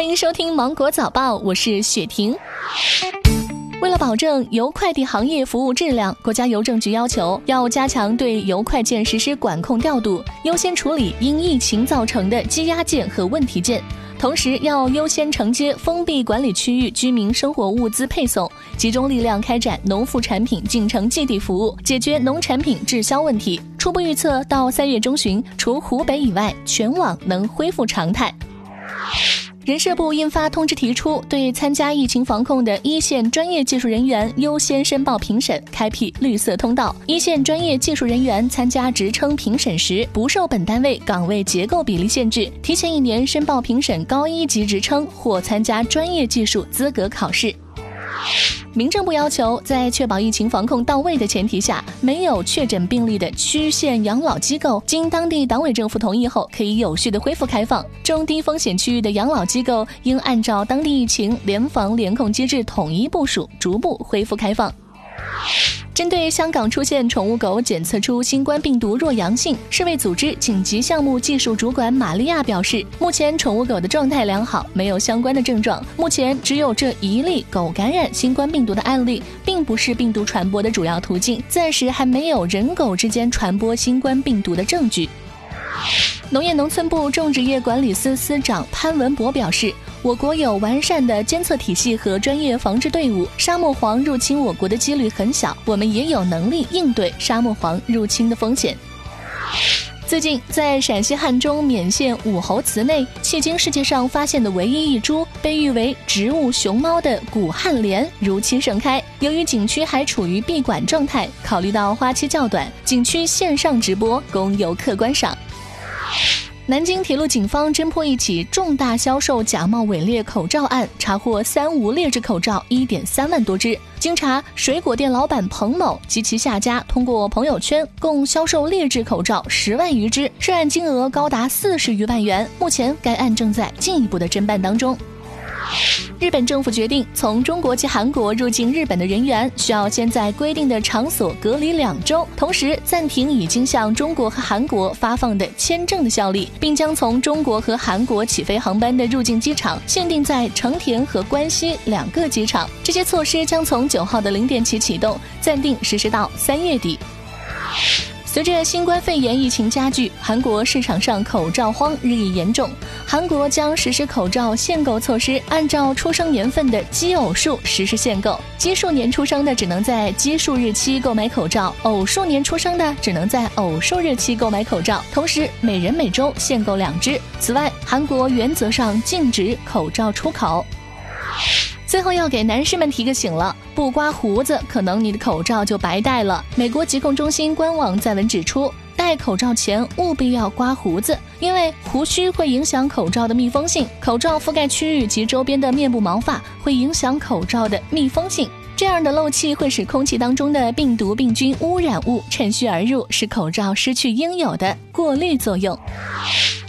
欢迎收听《芒果早报》，我是雪婷。为了保证邮快递行业服务质量，国家邮政局要求要加强对邮快件实施管控调度，优先处理因疫情造成的积压件和问题件。同时，要优先承接封闭管理区域居民生活物资配送，集中力量开展农副产品进城寄递服务，解决农产品滞销问题。初步预测，到三月中旬，除湖北以外，全网能恢复常态。人社部印发通知，提出对参加疫情防控的一线专业技术人员优先申报评审，开辟绿色通道。一线专业技术人员参加职称评审时，不受本单位岗位结构比例限制，提前一年申报评审高一级职称或参加专业技术资格考试。民政部要求，在确保疫情防控到位的前提下，没有确诊病例的区县养老机构，经当地党委政府同意后，可以有序的恢复开放。中低风险区域的养老机构应按照当地疫情联防联控机制统一部署，逐步恢复开放。针对香港出现宠物狗检测出新冠病毒弱阳性，世卫组织紧急项目技术主管玛利亚表示，目前宠物狗的状态良好，没有相关的症状。目前只有这一例狗感染新冠病毒的案例，并不是病毒传播的主要途径，暂时还没有人狗之间传播新冠病毒的证据。农业农村部种植业管理司司长潘文博表示，我国有完善的监测体系和专业防治队伍，沙漠黄入侵我国的几率很小，我们也有能力应对沙漠黄入侵的风险。最近，在陕西汉中勉县武侯祠内，迄今世界上发现的唯一一株被誉为植物熊猫的古汉莲如期盛开。由于景区还处于闭馆状态，考虑到花期较短，景区线上直播供游客观赏。南京铁路警方侦破一起重大销售假冒伪劣口罩案，查获三无劣质口罩一点三万多只。经查，水果店老板彭某及其下家通过朋友圈共销售劣质口罩十万余只，涉案金额高达四十余万元。目前，该案正在进一步的侦办当中。日本政府决定，从中国及韩国入境日本的人员需要先在规定的场所隔离两周，同时暂停已经向中国和韩国发放的签证的效力，并将从中国和韩国起飞航班的入境机场限定在成田和关西两个机场。这些措施将从九号的零点起启动，暂定实施到三月底。随着新冠肺炎疫情加剧，韩国市场上口罩荒日益严重。韩国将实施口罩限购措施，按照出生年份的奇偶数实施限购。奇数年出生的只能在奇数日期购买口罩，偶数年出生的只能在偶数日期购买口罩。同时，每人每周限购两只。此外，韩国原则上禁止口罩出口。最后要给男士们提个醒了，不刮胡子，可能你的口罩就白戴了。美国疾控中心官网在文指出，戴口罩前务必要刮胡子，因为胡须会影响口罩的密封性，口罩覆盖区域及周边的面部毛发会影响口罩的密封性。这样的漏气会使空气当中的病毒、病菌污染物趁虚而入，使口罩失去应有的过滤作用。